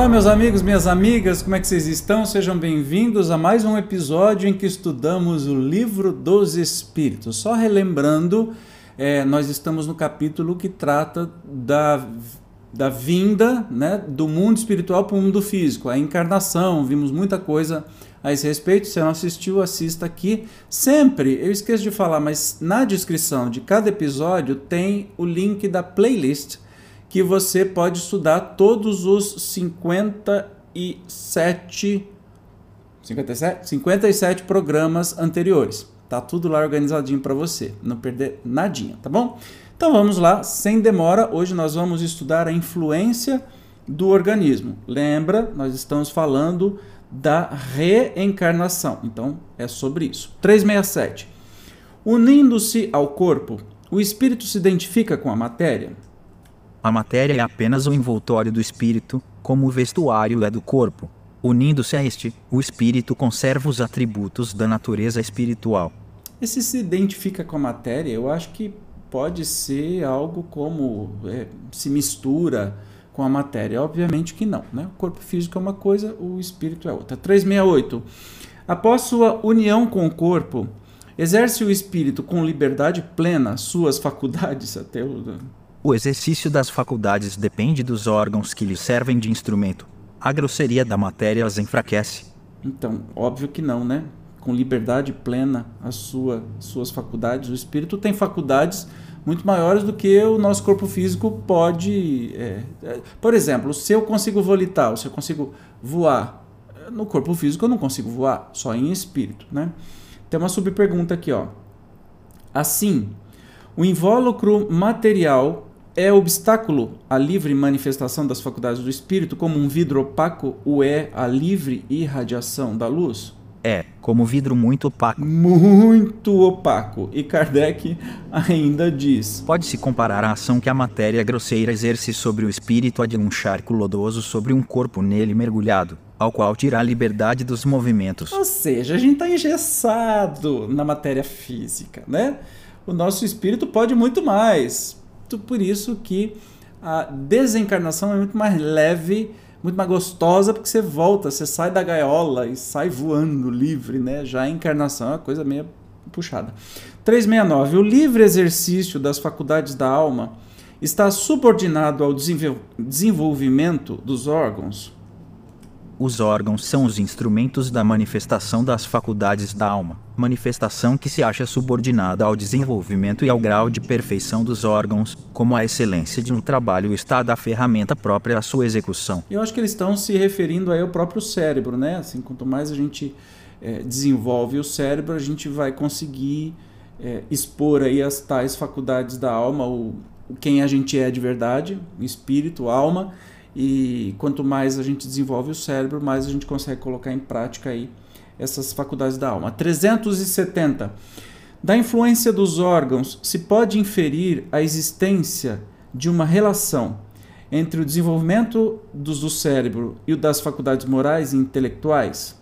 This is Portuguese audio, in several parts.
Olá, meus amigos, minhas amigas, como é que vocês estão? Sejam bem-vindos a mais um episódio em que estudamos o Livro dos Espíritos. Só relembrando, é, nós estamos no capítulo que trata da, da vinda né, do mundo espiritual para o mundo físico, a encarnação. Vimos muita coisa a esse respeito. Se não assistiu, assista aqui. Sempre, eu esqueço de falar, mas na descrição de cada episódio tem o link da playlist que você pode estudar todos os 57 57, 57 programas anteriores. Tá tudo lá organizadinho para você, não perder nadinha, tá bom? Então vamos lá, sem demora. Hoje nós vamos estudar a influência do organismo. Lembra, nós estamos falando da reencarnação. Então é sobre isso. 367. Unindo-se ao corpo, o espírito se identifica com a matéria? A matéria é apenas o envoltório do espírito, como o vestuário é do corpo. Unindo-se a este, o espírito conserva os atributos da natureza espiritual. Esse se identifica com a matéria, eu acho que pode ser algo como é, se mistura com a matéria. Obviamente que não, né? O corpo físico é uma coisa, o espírito é outra. 368. Após sua união com o corpo, exerce o espírito com liberdade plena suas faculdades, até o o exercício das faculdades depende dos órgãos que lhe servem de instrumento. A grosseria da matéria as enfraquece. Então, óbvio que não, né? Com liberdade plena, as sua, suas faculdades. O espírito tem faculdades muito maiores do que o nosso corpo físico pode. É, é, por exemplo, se eu consigo volitar, se eu consigo voar, no corpo físico eu não consigo voar, só em espírito, né? Tem uma subpergunta aqui, ó. Assim, o invólucro material é obstáculo à livre manifestação das faculdades do espírito, como um vidro opaco o é a livre irradiação da luz? É, como vidro muito opaco. Muito opaco. E Kardec ainda diz: Pode-se comparar a ação que a matéria grosseira exerce sobre o espírito a de um charco lodoso sobre um corpo nele mergulhado, ao qual tira a liberdade dos movimentos. Ou seja, a gente está engessado na matéria física, né? O nosso espírito pode muito mais por isso que a desencarnação é muito mais leve, muito mais gostosa, porque você volta, você sai da gaiola e sai voando livre, né? Já a encarnação é uma coisa meio puxada. 369. O livre exercício das faculdades da alma está subordinado ao desenvolvimento dos órgãos? Os órgãos são os instrumentos da manifestação das faculdades da alma, manifestação que se acha subordinada ao desenvolvimento e ao grau de perfeição dos órgãos, como a excelência de um trabalho está da ferramenta própria à sua execução. Eu acho que eles estão se referindo aí ao próprio cérebro, né? Assim, quanto mais a gente é, desenvolve o cérebro, a gente vai conseguir é, expor aí as tais faculdades da alma, o, quem a gente é de verdade, espírito, alma e quanto mais a gente desenvolve o cérebro, mais a gente consegue colocar em prática aí essas faculdades da alma. 370. Da influência dos órgãos, se pode inferir a existência de uma relação entre o desenvolvimento do, do cérebro e o das faculdades morais e intelectuais?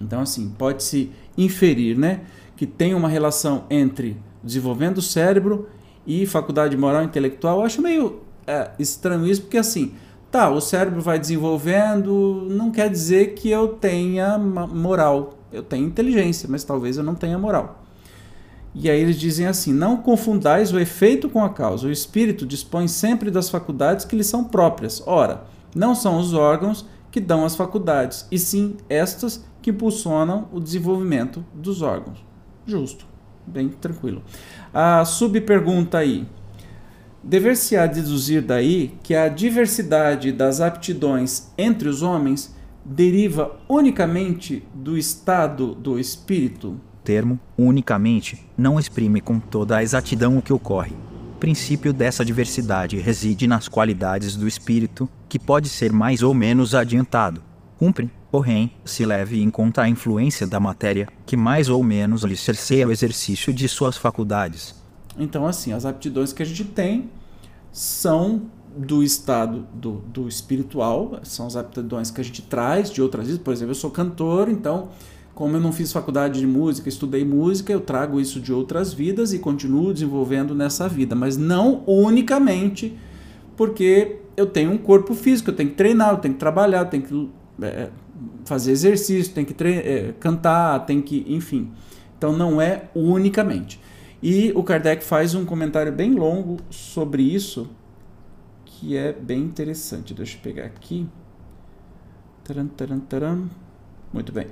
Então, assim, pode-se inferir né, que tem uma relação entre desenvolvimento do cérebro e faculdade moral e intelectual. Eu acho meio é estranho isso, porque assim, tá, o cérebro vai desenvolvendo, não quer dizer que eu tenha moral. Eu tenho inteligência, mas talvez eu não tenha moral. E aí eles dizem assim: não confundais o efeito com a causa. O espírito dispõe sempre das faculdades que lhe são próprias. Ora, não são os órgãos que dão as faculdades, e sim estas que impulsionam o desenvolvimento dos órgãos. Justo, bem tranquilo. A subpergunta aí: Dever-se-á deduzir daí que a diversidade das aptidões entre os homens deriva unicamente do estado do espírito? O termo unicamente não exprime com toda a exatidão o que ocorre. princípio dessa diversidade reside nas qualidades do espírito, que pode ser mais ou menos adiantado. Cumpre, porém, se leve em conta a influência da matéria, que mais ou menos lhe cerceia o exercício de suas faculdades. Então, assim, as aptidões que a gente tem são do estado do, do espiritual, são as aptidões que a gente traz de outras vidas. Por exemplo, eu sou cantor, então, como eu não fiz faculdade de música, estudei música, eu trago isso de outras vidas e continuo desenvolvendo nessa vida, mas não unicamente porque eu tenho um corpo físico, eu tenho que treinar, eu tenho que trabalhar, eu tenho que é, fazer exercício, tem que é, cantar, tem que, enfim. Então não é unicamente. E o Kardec faz um comentário bem longo sobre isso, que é bem interessante. Deixa eu pegar aqui. Taran, taran, taran. Muito bem.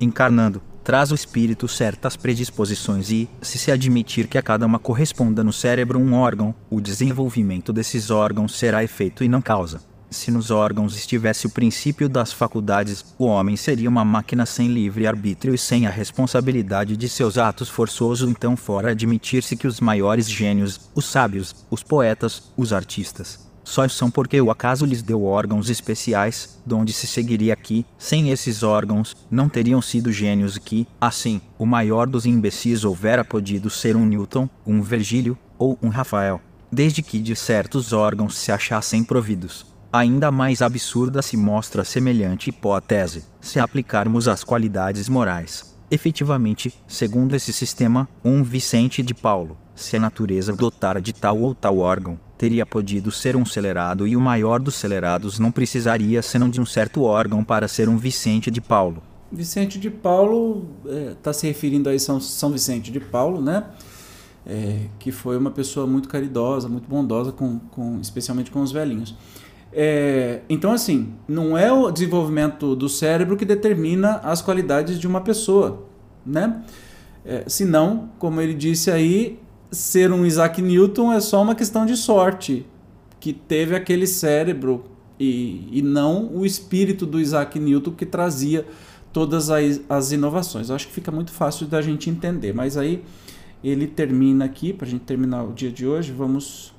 Encarnando, traz o espírito certas predisposições e, se se admitir que a cada uma corresponda no cérebro um órgão, o desenvolvimento desses órgãos será efeito e não causa. Se nos órgãos estivesse o princípio das faculdades, o homem seria uma máquina sem livre arbítrio e sem a responsabilidade de seus atos forçosos. Então, fora admitir-se que os maiores gênios, os sábios, os poetas, os artistas, só são porque o acaso lhes deu órgãos especiais, donde se seguiria que, sem esses órgãos, não teriam sido gênios que, assim, o maior dos imbecis houvera podido ser um Newton, um Virgílio ou um Rafael, desde que de certos órgãos se achassem providos. Ainda mais absurda se mostra semelhante hipótese, se aplicarmos as qualidades morais. Efetivamente, segundo esse sistema, um Vicente de Paulo, se a natureza dotara de tal ou tal órgão, teria podido ser um celerado e o maior dos celerados não precisaria senão de um certo órgão para ser um Vicente de Paulo. Vicente de Paulo está é, se referindo a São, São Vicente de Paulo, né? É, que foi uma pessoa muito caridosa, muito bondosa, com, com especialmente com os velhinhos. É, então, assim, não é o desenvolvimento do cérebro que determina as qualidades de uma pessoa, né? É, senão, como ele disse aí, ser um Isaac Newton é só uma questão de sorte, que teve aquele cérebro e, e não o espírito do Isaac Newton que trazia todas as, as inovações. Eu acho que fica muito fácil da gente entender, mas aí ele termina aqui, para a gente terminar o dia de hoje, vamos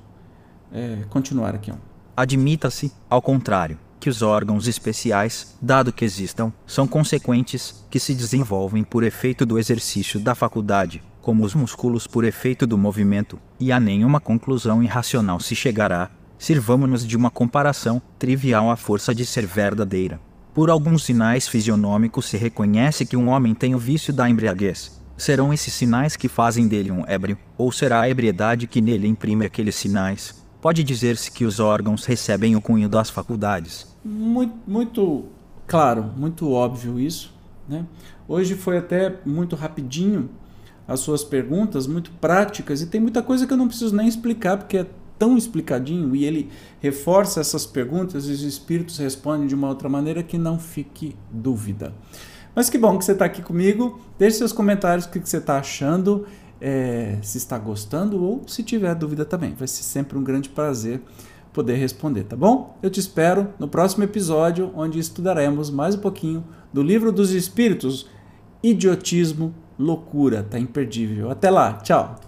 é, continuar aqui. Ó. Admita-se, ao contrário, que os órgãos especiais, dado que existam, são consequentes que se desenvolvem por efeito do exercício da faculdade, como os músculos por efeito do movimento, e a nenhuma conclusão irracional se chegará. Sirvamo-nos de uma comparação trivial à força de ser verdadeira. Por alguns sinais fisionômicos se reconhece que um homem tem o vício da embriaguez. Serão esses sinais que fazem dele um ébrio, ou será a ebriedade que nele imprime aqueles sinais? Pode dizer-se que os órgãos recebem o cunho das faculdades. Muito, muito claro, muito óbvio isso. Né? Hoje foi até muito rapidinho as suas perguntas, muito práticas, e tem muita coisa que eu não preciso nem explicar, porque é tão explicadinho e ele reforça essas perguntas e os espíritos respondem de uma outra maneira que não fique dúvida. Mas que bom que você está aqui comigo. Deixe seus comentários o que você está achando é, se está gostando ou se tiver dúvida também. Vai ser sempre um grande prazer poder responder, tá bom? Eu te espero no próximo episódio, onde estudaremos mais um pouquinho do Livro dos Espíritos, Idiotismo, Loucura. Tá imperdível. Até lá, tchau!